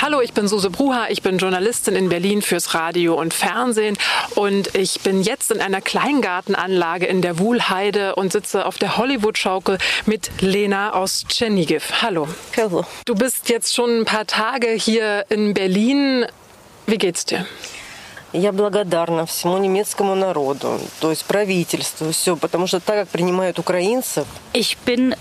Hallo, ich bin Suse Bruha, ich bin Journalistin in Berlin fürs Radio und Fernsehen und ich bin jetzt in einer Kleingartenanlage in der Wuhlheide und sitze auf der Hollywood-Schaukel mit Lena aus Tschernigiv. Hallo. Hallo. Du bist jetzt schon ein paar Tage hier in Berlin. Wie geht's dir? Я благодарна всему немецкому народу, то есть правительству, все, потому что так как принимают украинцев. Ich bin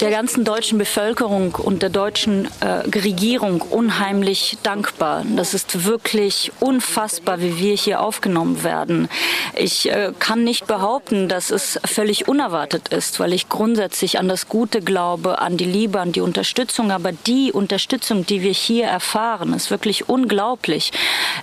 der ganzen deutschen Bevölkerung und der deutschen äh, Regierung unheimlich dankbar. Das ist wirklich unfassbar, wie wir hier aufgenommen werden. Ich äh, kann nicht behaupten, dass es völlig unerwartet ist, weil ich grundsätzlich an das Gute glaube, an die Liebe, an die Unterstützung. Aber die Unterstützung, die wir hier erfahren, ist wirklich unglaublich.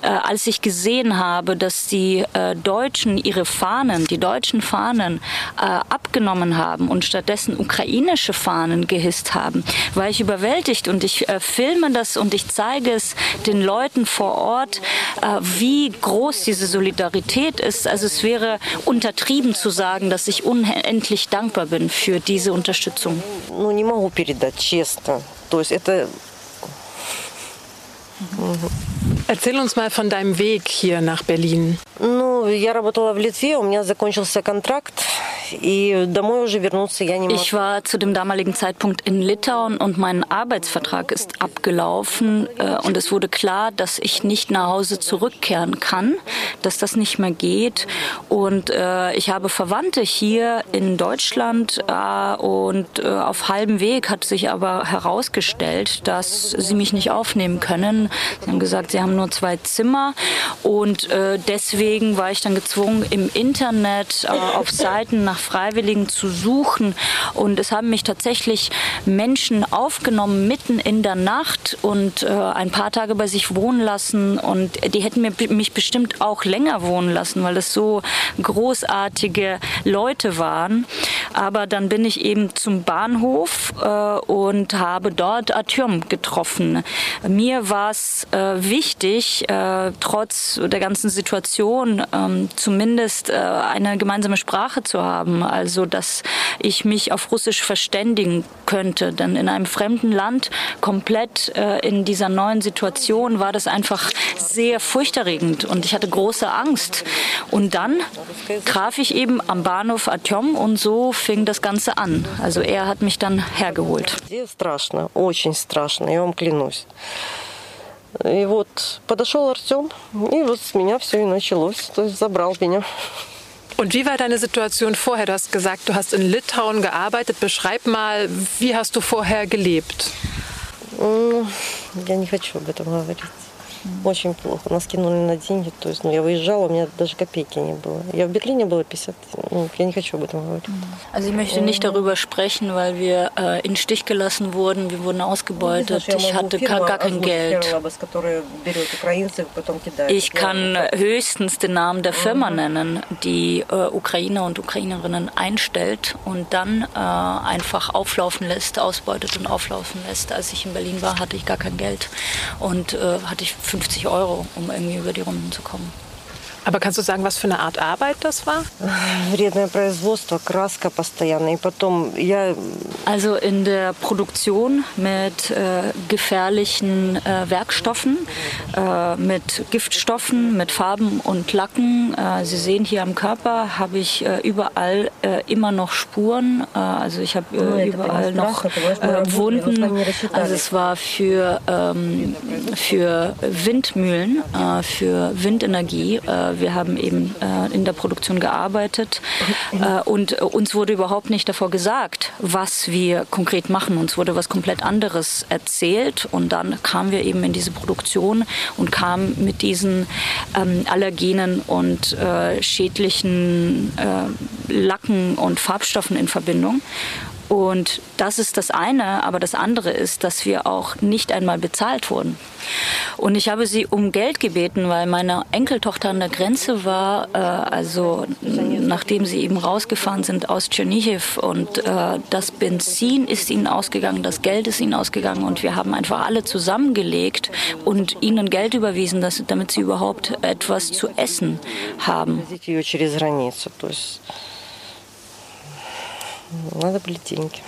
Äh, als ich gesehen habe, dass die äh, Deutschen ihre Fahnen, die deutschen Fahnen äh, abgenommen haben und stattdessen Ukraine ukrainische Fahnen gehisst haben, war ich überwältigt und ich äh, filme das und ich zeige es den Leuten vor Ort, äh, wie groß diese Solidarität ist. Also es wäre untertrieben zu sagen, dass ich unendlich dankbar bin für diese Unterstützung. Ну, не могу передать, честно. То есть это... Erzähl uns mal von deinem Weg hier nach Berlin. Ich war zu dem damaligen Zeitpunkt in Litauen und mein Arbeitsvertrag ist abgelaufen äh, und es wurde klar, dass ich nicht nach Hause zurückkehren kann, dass das nicht mehr geht und äh, ich habe Verwandte hier in Deutschland äh, und auf halbem Weg hat sich aber herausgestellt, dass sie mich nicht aufnehmen können. Sie haben gesagt, sie haben nur zwei Zimmer und deswegen war ich dann gezwungen, im Internet auf Seiten nach Freiwilligen zu suchen. Und es haben mich tatsächlich Menschen aufgenommen mitten in der Nacht und äh, ein paar Tage bei sich wohnen lassen. Und die hätten mir, mich bestimmt auch länger wohnen lassen, weil es so großartige Leute waren. Aber dann bin ich eben zum Bahnhof äh, und habe dort Artyom getroffen. Mir war es äh, wichtig, äh, trotz der ganzen Situation ähm, zumindest äh, eine gemeinsame Sprache zu haben haben, also dass ich mich auf Russisch verständigen könnte. Denn in einem fremden Land, komplett äh, in dieser neuen Situation, war das einfach sehr furchterregend und ich hatte große Angst. Und dann traf ich eben am Bahnhof Artyom und so fing das Ganze an. Also er hat mich dann hergeholt. Страшно, очень страшно, я вам клянусь. И вот подошел Артем, и вот с меня все и началось. То есть забрал меня. Und wie war deine Situation vorher? Du hast gesagt, du hast in Litauen gearbeitet. Beschreib mal, wie hast du vorher gelebt? Я не хочу об этом говорить. Очень плохо. Нас кинули на деньги. То есть, ну, я выезжала, у меня даже копейки не было. Я в Берлине было 50. Ну, я не хочу об этом говорить. Also ich möchte nicht darüber sprechen, weil wir äh, in Stich gelassen wurden. Wir wurden ausgebeutet. Ich hatte gar, gar kein Geld. Ich kann höchstens den Namen der Firma nennen, die äh, Ukrainer und Ukrainerinnen einstellt und dann äh, einfach auflaufen lässt, ausbeutet und auflaufen lässt. Als ich in Berlin war, hatte ich gar kein Geld und äh, hatte ich 50 Euro, um irgendwie über die Runden zu kommen. Aber kannst du sagen, was für eine Art Arbeit das war? Also in der Produktion mit äh, gefährlichen äh, Werkstoffen, äh, mit Giftstoffen, mit Farben und Lacken. Äh, Sie sehen hier am Körper habe ich äh, überall äh, immer noch Spuren. also ich habe überall noch Wunden. Also es war für, ähm, für Windmühlen, für Windenergie wir haben eben äh, in der Produktion gearbeitet äh, und uns wurde überhaupt nicht davor gesagt, was wir konkret machen. Uns wurde was komplett anderes erzählt und dann kamen wir eben in diese Produktion und kamen mit diesen ähm, allergenen und äh, schädlichen äh, Lacken und Farbstoffen in Verbindung. Und das ist das eine, aber das andere ist, dass wir auch nicht einmal bezahlt wurden. Und ich habe sie um Geld gebeten, weil meine Enkeltochter an der Grenze war, äh, also nachdem sie eben rausgefahren sind aus Tschernihiv und äh, das Benzin ist ihnen ausgegangen, das Geld ist ihnen ausgegangen und wir haben einfach alle zusammengelegt und ihnen Geld überwiesen, dass, damit sie überhaupt etwas zu essen haben Надо были деньги.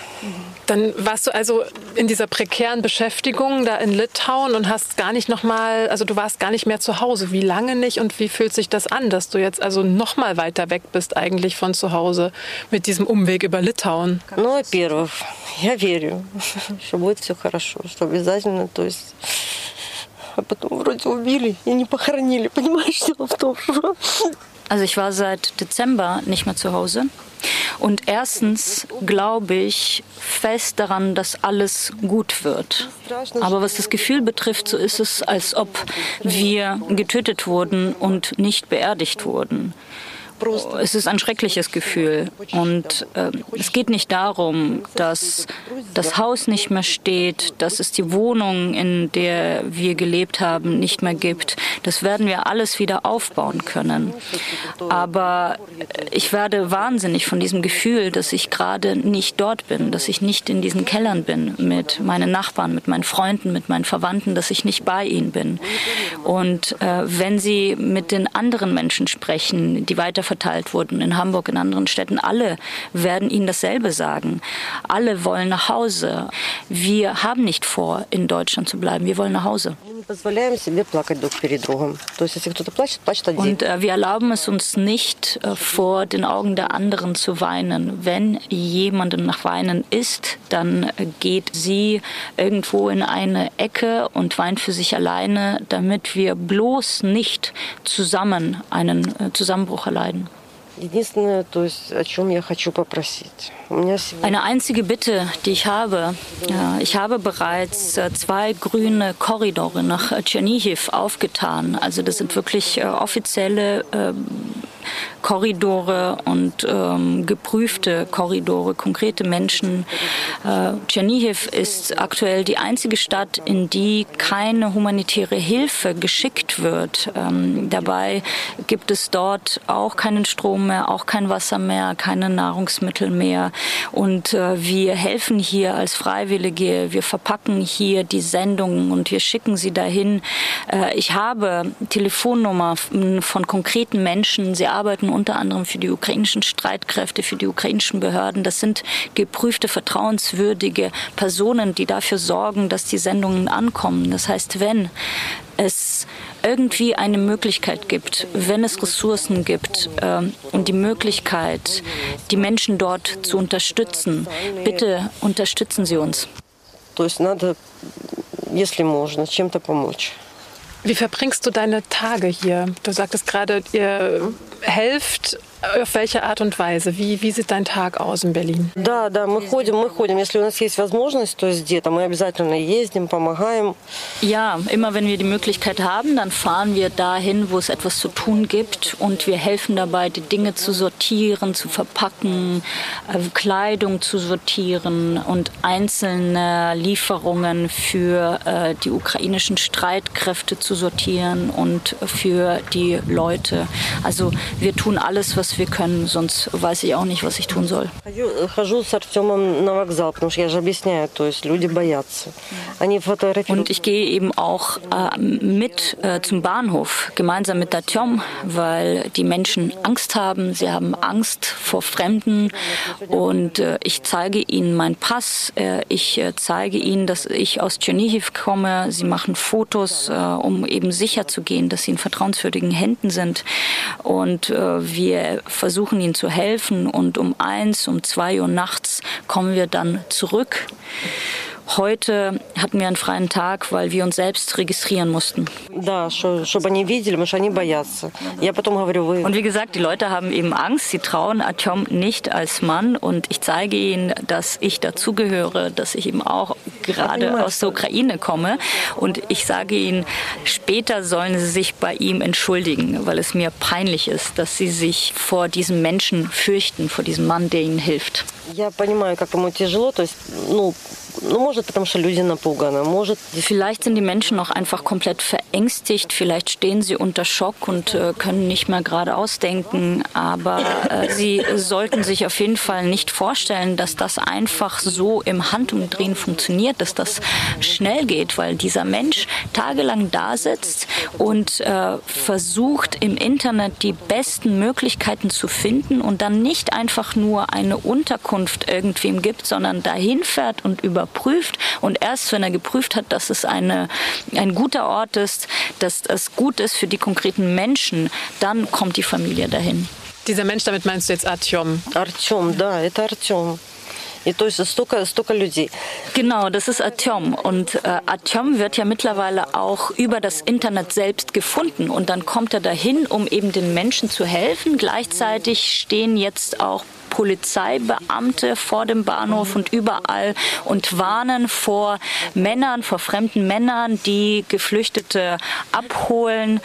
Dann warst du also in dieser prekären Beschäftigung da in Litauen und hast gar nicht nochmal, also du warst gar nicht mehr zu Hause. Wie lange nicht und wie fühlt sich das an, dass du jetzt also nochmal weiter weg bist eigentlich von zu Hause mit diesem Umweg über Litauen? Ну, во-первых, я верю, что будет все хорошо, что обязательно, то есть а потом вроде убили и не похоронили, понимаешь, дело в том, что... Also ich war seit Dezember nicht mehr zu Hause. Und erstens glaube ich fest daran, dass alles gut wird. Aber was das Gefühl betrifft, so ist es, als ob wir getötet wurden und nicht beerdigt wurden. Es ist ein schreckliches Gefühl. Und äh, es geht nicht darum, dass das Haus nicht mehr steht, dass es die Wohnung, in der wir gelebt haben, nicht mehr gibt. Das werden wir alles wieder aufbauen können. Aber ich werde wahnsinnig von diesem Gefühl, dass ich gerade nicht dort bin, dass ich nicht in diesen Kellern bin mit meinen Nachbarn, mit meinen Freunden, mit meinen Verwandten, dass ich nicht bei ihnen bin. Und äh, wenn Sie mit den anderen Menschen sprechen, die weiter verteilt wurden in Hamburg, in anderen Städten. Alle werden Ihnen dasselbe sagen. Alle wollen nach Hause. Wir haben nicht vor, in Deutschland zu bleiben. Wir wollen nach Hause. Und äh, wir erlauben es uns nicht, äh, vor den Augen der anderen zu weinen. Wenn jemandem nach Weinen ist, dann äh, geht sie irgendwo in eine Ecke und weint für sich alleine, damit wir bloß nicht zusammen einen äh, Zusammenbruch erleiden. Единственное, то есть, о чем я хочу попросить. Eine einzige Bitte, die ich habe. Ich habe bereits äh, zwei grüne Korridore nach Tschernihiv aufgetan. Also das sind wirklich äh, offizielle ähm, Korridore und ähm, geprüfte Korridore, konkrete Menschen. Äh, Tschernihiv ist aktuell die einzige Stadt, in die keine humanitäre Hilfe geschickt wird. Ähm, dabei gibt es dort auch keinen Strom mehr, auch kein Wasser mehr, keine Nahrungsmittel mehr. Und äh, wir helfen hier als Freiwillige. Wir verpacken hier die Sendungen und wir schicken sie dahin. Äh, ich habe Telefonnummer von konkreten Menschen. Sie arbeiten unter anderem für die ukrainischen Streitkräfte, für die ukrainischen Behörden. Das sind geprüfte, vertrauenswürdige Personen, die dafür sorgen, dass die Sendungen ankommen. Das heißt, wenn es irgendwie eine Möglichkeit gibt, wenn es Ressourcen gibt äh, und die Möglichkeit, die Menschen dort zu unterstützen, bitte unterstützen Sie uns. Wie verbringst du deine Tage hier? Du sagtest gerade, ihr helft Auf welche Art und Weise? Wie, wie sieht dein Tag aus in Berlin? Да, да, мы ходим, мы ходим. Если у нас есть возможность, то есть где-то, мы обязательно ездим, помогаем. Ja, immer wenn wir die Möglichkeit haben, dann fahren wir dahin, wo es etwas zu tun gibt und wir helfen dabei, die Dinge zu sortieren, zu verpacken, äh, Kleidung zu sortieren und einzelne Lieferungen für äh, die ukrainischen Streitkräfte zu sortieren und für die Leute. Also wir tun alles, was was wir können, sonst weiß ich auch nicht, was ich tun soll. Und ich gehe eben auch äh, mit äh, zum Bahnhof, gemeinsam mit Artyom, weil die Menschen Angst haben. Sie haben Angst vor Fremden und äh, ich zeige ihnen meinen Pass. Äh, ich äh, zeige ihnen, dass ich aus Tschernihiv komme. Sie machen Fotos, äh, um eben sicher zu gehen, dass sie in vertrauenswürdigen Händen sind. Und wir versuchen ihnen zu helfen. Und um eins, um zwei Uhr nachts kommen wir dann zurück. Heute hatten wir einen freien Tag, weil wir uns selbst registrieren mussten. Und wie gesagt, die Leute haben eben Angst. Sie trauen Artyom nicht als Mann. Und ich zeige ihnen, dass ich dazugehöre, dass ich eben auch gerade aus der Ukraine komme. Und ich sage ihnen, später sollen sie sich bei ihm entschuldigen, weil es mir peinlich ist, dass sie sich vor diesem Menschen fürchten, vor diesem Mann, der ihnen hilft. Я понимаю, как ему тяжело, то есть, ну, Vielleicht sind die Menschen auch einfach komplett verängstigt, vielleicht stehen sie unter Schock und äh, können nicht mehr gerade ausdenken, aber äh, sie sollten sich auf jeden Fall nicht vorstellen, dass das einfach so im Handumdrehen funktioniert, dass das schnell geht, weil dieser Mensch tagelang da sitzt und äh, versucht im Internet die besten Möglichkeiten zu finden und dann nicht einfach nur eine Unterkunft irgendwem gibt, sondern dahin fährt und über überprüft und erst wenn er geprüft hat, dass es eine, ein guter Ort ist, dass es gut ist für die konkreten Menschen, dann kommt die Familie dahin. Dieser Mensch, damit meinst du jetzt Artyom? Artyom, да, это Artyom. Genau, das ist Artyom. Und äh, Artyom wird ja mittlerweile auch über das Internet selbst gefunden. Und dann kommt er dahin, um eben den Menschen zu helfen. Gleichzeitig stehen jetzt auch Polizeibeamte vor dem Bahnhof und überall und warnen vor Männern, vor fremden Männern, die Geflüchtete abholen.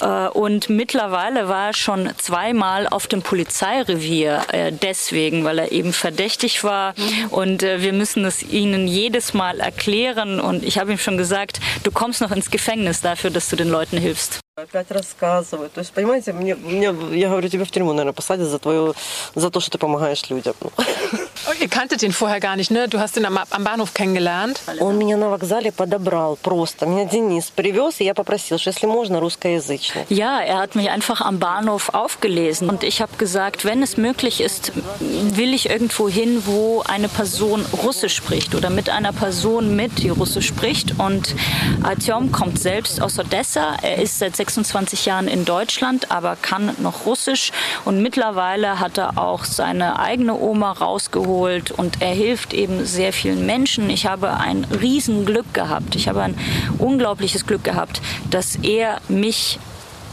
Äh, und mittlerweile war er schon zweimal auf dem Polizeirevier äh, deswegen, weil er eben verdächtig war. Und äh, wir müssen es ihnen jedes Mal erklären. Und ich habe ihm schon gesagt, du kommst noch ins Gefängnis dafür, dass du den Leuten hilfst. Опять рассказывают. То есть, понимаете, мне, мне, я говорю, тебя в тюрьму, наверное, посадят за, твою, за то, что ты помогаешь людям. Ihr kanntet ihn vorher gar nicht, ne? Du hast ihn am, am Bahnhof kennengelernt. Он меня на вокзале подобрал просто. Меня Денис привез, и я попросил, что если можно, русскоязычный. Ja, er hat mich einfach am Bahnhof aufgelesen. Und ich habe gesagt, wenn es möglich ist, will ich irgendwo hin, wo eine Person Russisch spricht oder mit einer Person mit, die Russisch spricht. Und Artyom kommt selbst aus Odessa. Er ist seit 26 Jahren in Deutschland, aber kann noch Russisch. Und mittlerweile hat er auch seine eigene Oma rausgeholt und er hilft eben sehr vielen Menschen. Ich habe ein Riesenglück gehabt. Ich habe ein unglaubliches Glück gehabt, dass er mich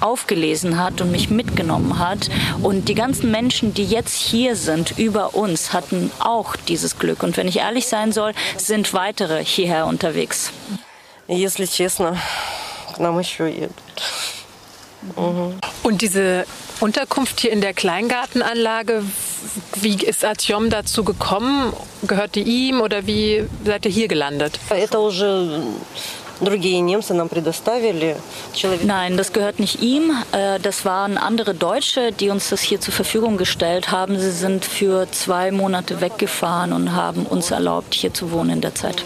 aufgelesen hat und mich mitgenommen hat. Und die ganzen Menschen, die jetzt hier sind, über uns, hatten auch dieses Glück. Und wenn ich ehrlich sein soll, sind weitere hierher unterwegs. Если честно, к нам еще едут. Mhm. Und diese Unterkunft hier in der Kleingartenanlage, wie ist Artyom dazu gekommen? Gehört die ihm oder wie seid ihr hier gelandet? Это уже Nein, das gehört nicht ihm. Äh, das waren andere Deutsche, die uns das hier zur Verfügung gestellt haben. Sie sind für zwei Monate weggefahren und haben uns erlaubt, hier zu wohnen in der Zeit.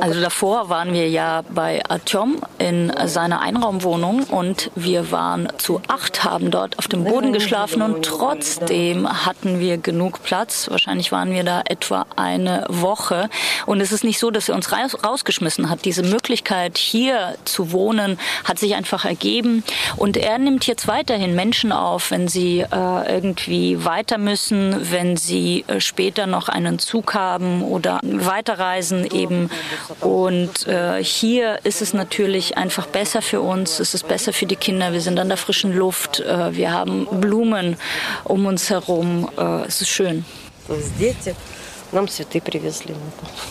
Also davor waren wir ja bei Artyom in seiner Einraumwohnung und wir waren zu acht, haben dort auf dem Boden geschlafen und trotzdem hatten wir genug Platz. Wahrscheinlich waren wir da etwa eine Woche. Und es ist nicht so, dass er uns rausgeschmissen hat. Diese Möglichkeit, Möglichkeit, hier zu wohnen, hat sich einfach ergeben. Und er nimmt jetzt weiterhin Menschen auf, wenn sie äh, irgendwie weiter müssen, wenn sie äh, später noch einen Zug haben oder weiterreisen eben. Und äh, hier ist es natürlich einfach besser für uns, es ist besser für die Kinder. Wir sind an der frischen Luft, äh, wir haben Blumen um uns herum. Äh, es ist schön. Нам цветы привезли,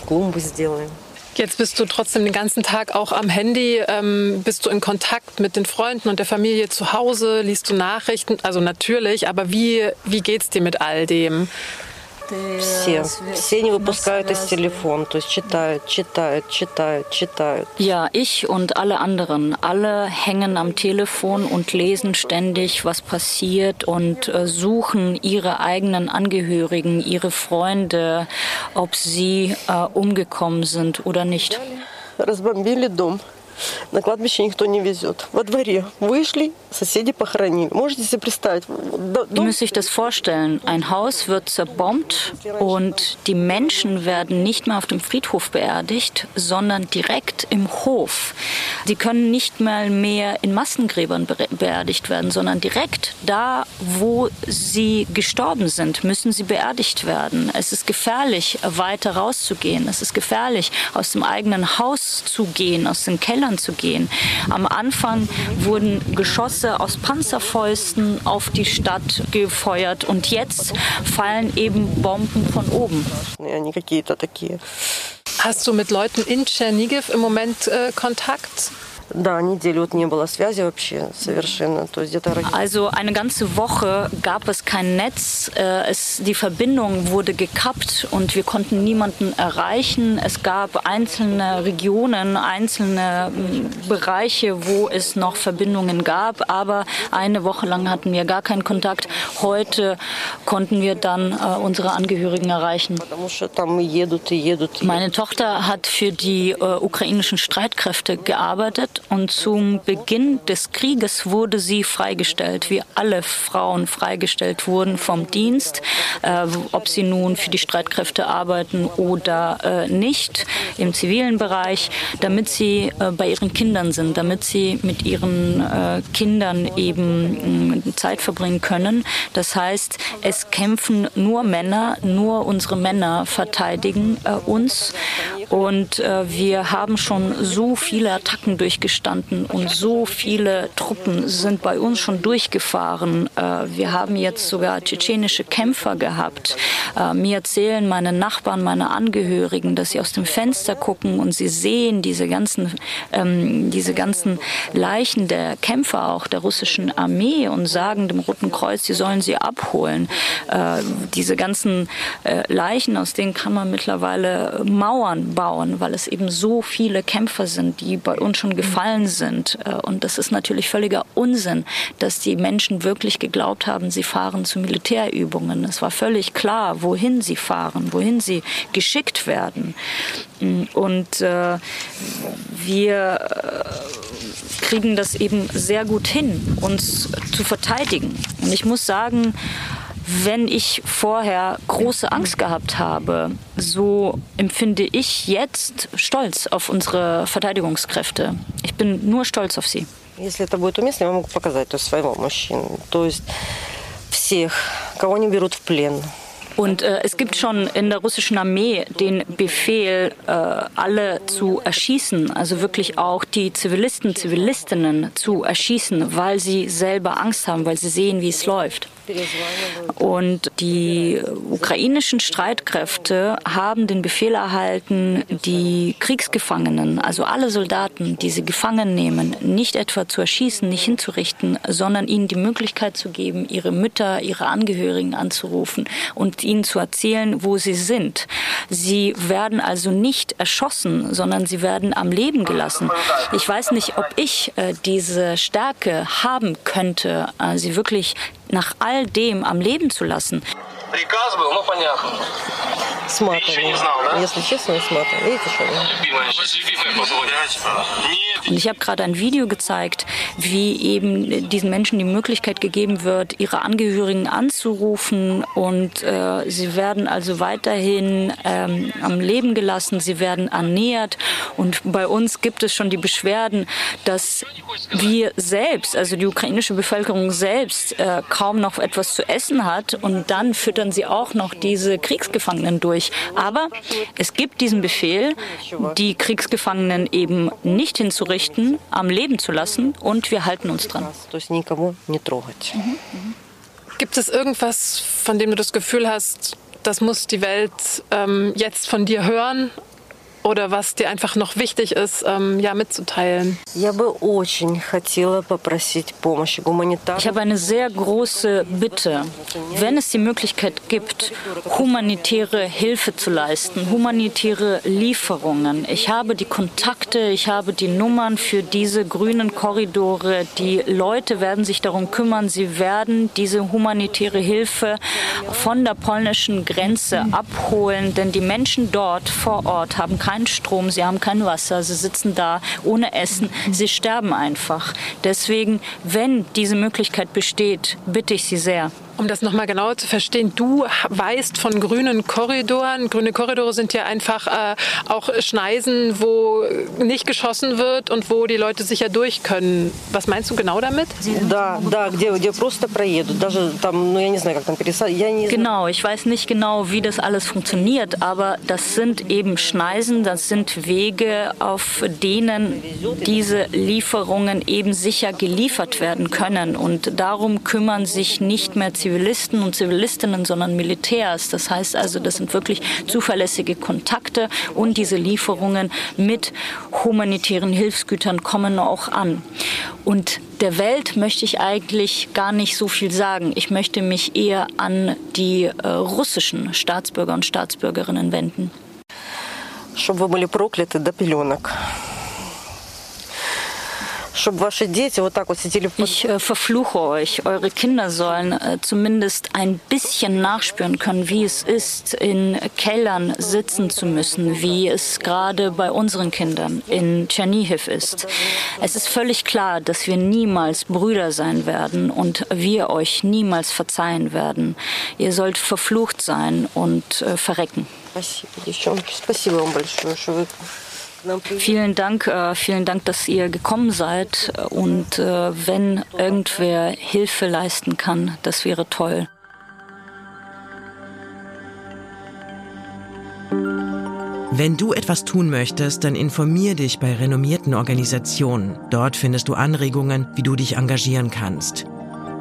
клумбы сделаем. Jetzt bist du trotzdem den ganzen Tag auch am Handy. Ähm, bist du in Kontakt mit den Freunden und der Familie zu Hause? Liest du Nachrichten? Also natürlich, aber wie, wie geht's dir mit all dem? Все. Все не выпускают из телефона. То есть читают, читают, читают, читают. Ja, ich und alle anderen. Alle hängen am Telefon und lesen ständig, was passiert und äh, suchen ihre eigenen Angehörigen, ihre Freunde, ob sie äh, umgekommen sind oder nicht. Разбомбили дом. На кладбище никто не везет. Во дворе вышли, соседи похоронили. Можете себе представить? Ihr müsst sich das vorstellen. Ein Haus wird zerbombt und die Menschen werden nicht mehr auf dem Friedhof beerdigt, sondern direkt im Hof. Sie können nicht mal mehr in Massengräbern beerdigt werden, sondern direkt da, wo sie gestorben sind, müssen sie beerdigt werden. Es ist gefährlich, weiter rauszugehen. Es ist gefährlich, aus dem eigenen Haus zu gehen, aus den Kellern zu gehen. Am Anfang wurden Geschosse aus Panzerfäusten auf die Stadt gefeuert und jetzt fallen eben Bomben von oben. Hast du mit Leuten in Tschernigiv im Moment äh, Kontakt? Also eine ganze Woche gab es kein Netz. Äh, es, die Verbindung wurde gekappt und wir konnten niemanden erreichen. Es gab einzelne Regionen, einzelne mm, Bereiche, wo es noch Verbindungen gab. Aber eine Woche lang hatten wir gar keinen Kontakt. Heute konnten wir dann äh, unsere Angehörigen erreichen. Meine Tochter hat für die äh, ukrainischen Streitkräfte gearbeitet und zum Beginn des Krieges wurde sie freigestellt, wie alle Frauen freigestellt wurden vom Dienst, äh, ob sie nun für die Streitkräfte arbeiten oder äh, nicht im zivilen Bereich, damit sie äh, bei ihren Kindern sind, damit sie mit ihren äh, Kindern eben äh, Zeit verbringen können. Das heißt, es kämpfen nur Männer, nur unsere Männer verteidigen äh, uns und wir haben schon so viele Attacken durchgeführt gestanden und so viele Truppen sind bei uns schon durchgefahren. Äh, wir haben jetzt sogar tschetschenische Kämpfer gehabt. Äh, mir erzählen meine Nachbarn, meine Angehörigen, dass sie aus dem Fenster gucken und sie sehen diese ganzen, ähm, diese ganzen Leichen der Kämpfer auch der russischen Armee und sagen dem Roten Kreuz, sie sollen sie abholen. Äh, diese ganzen äh, Leichen, aus denen kann man mittlerweile Mauern bauen, weil es eben so viele Kämpfer sind, die bei uns schon gefallen gefallen sind. Äh, und das ist natürlich völliger Unsinn, dass die Menschen wirklich geglaubt haben, sie fahren zu Militärübungen. Es war völlig klar, wohin sie fahren, wohin sie geschickt werden. Mm, und äh, wir äh, kriegen das eben sehr gut hin, uns zu verteidigen. Und ich muss sagen, wenn ich vorher große Angst gehabt habe, so empfinde ich jetzt Stolz auf unsere Verteidigungskräfte. Ich bin nur stolz auf sie. Если это будет уместно, я могу показать то есть своего мужчину. То есть всех, кого они берут в плен, und äh, es gibt schon in der russischen Armee den Befehl, äh, alle zu erschießen, also wirklich auch die Zivilisten, Zivilistinnen zu erschießen, weil sie selber Angst haben, weil sie sehen, wie es läuft. Und die ukrainischen Streitkräfte haben den Befehl erhalten, die Kriegsgefangenen, also alle Soldaten, die sie gefangen nehmen, nicht etwa zu erschießen, nicht hinzurichten, sondern ihnen die Möglichkeit zu geben, ihre Mütter, ihre Angehörigen anzurufen und ihnen zu erzählen, wo sie sind. Sie werden also nicht erschossen, sondern sie werden am Leben gelassen. Ich weiß nicht, ob ich äh, diese Stärke haben könnte, äh, sie wirklich nach all dem am Leben zu lassen. Приказ был, ну понятно. С матом. Ты не знал, да? Если честно, с матом. Видите, что Und ich habe gerade ein Video gezeigt, wie eben diesen Menschen die Möglichkeit gegeben wird, ihre Angehörigen anzurufen und äh, sie werden also weiterhin ähm, am Leben gelassen, sie werden ernährt und bei uns gibt es schon die Beschwerden, dass wir selbst, also die ukrainische Bevölkerung selbst, äh, kaum noch etwas zu essen hat und dann füttern sie auch noch diese Kriegsgefangenen durch. Aber es gibt diesen Befehl, die Kriegsgefangenen eben nicht hinzurichten, am Leben zu lassen und wir halten uns dran. Gibt es irgendwas, von dem du das Gefühl hast, das muss die Welt ähm, jetzt von dir hören oder was dir einfach noch wichtig ist, ähm, ja, mitzuteilen? Ich habe eine sehr große Bitte. Wenn es die Möglichkeit gibt, humanitäre Hilfe zu leisten, humanitäre Lieferungen. Ich habe die Kontakte, ich habe die Nummern für diese grünen Korridore. Die Leute werden sich darum kümmern. Sie werden diese humanitäre Hilfe von der polnischen Grenze abholen, denn die Menschen dort vor Ort haben keinen Strom, sie haben kein Wasser, sie sitzen da ohne Essen, sie sterben einfach. Deswegen, wenn diese Möglichkeit besteht, bitte ich Sie sehr, um das nochmal genauer zu verstehen, du weißt von grünen Korridoren. Grüne Korridore sind ja einfach äh, auch Schneisen, wo nicht geschossen wird und wo die Leute sicher durch können. Was meinst du genau damit? Genau, ich weiß nicht genau, wie das alles funktioniert, aber das sind eben Schneisen, das sind Wege, auf denen diese Lieferungen eben sicher geliefert werden können. Und darum kümmern sich nicht mehr Zivilisten und Zivilistinnen, sondern Militärs. Das heißt also, das sind wirklich zuverlässige Kontakte und diese Lieferungen mit humanitären Hilfsgütern kommen auch an. Und der Welt möchte ich eigentlich gar nicht so viel sagen. Ich möchte mich eher an die äh, russischen Staatsbürger und Staatsbürgerinnen wenden. Чтобы вы были прокляты до пеленок. Ich äh, verfluche euch. Eure Kinder sollen äh, zumindest ein bisschen nachspüren können, wie es ist, in Kellern sitzen zu müssen, wie es gerade bei unseren Kindern in Tschernihiv ist. Es ist völlig klar, dass wir niemals Brüder sein werden und wir euch niemals verzeihen werden. Ihr sollt verflucht sein und äh, verrecken. Спасибо, Спасибо вам большое, что вы Vielen Dank, äh, vielen Dank, dass ihr gekommen seid. Und äh, wenn irgendwer Hilfe leisten kann, das wäre toll. Wenn du etwas tun möchtest, dann informier dich bei renommierten Organisationen. Dort findest du Anregungen, wie du dich engagieren kannst.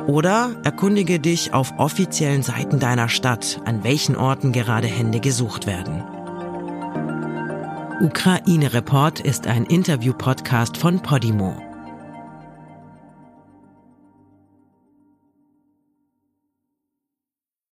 Oder erkundige dich auf offiziellen Seiten deiner Stadt, an welchen Orten gerade Hände gesucht werden. Ukraine Report ist ein Interview-Podcast von Podimo.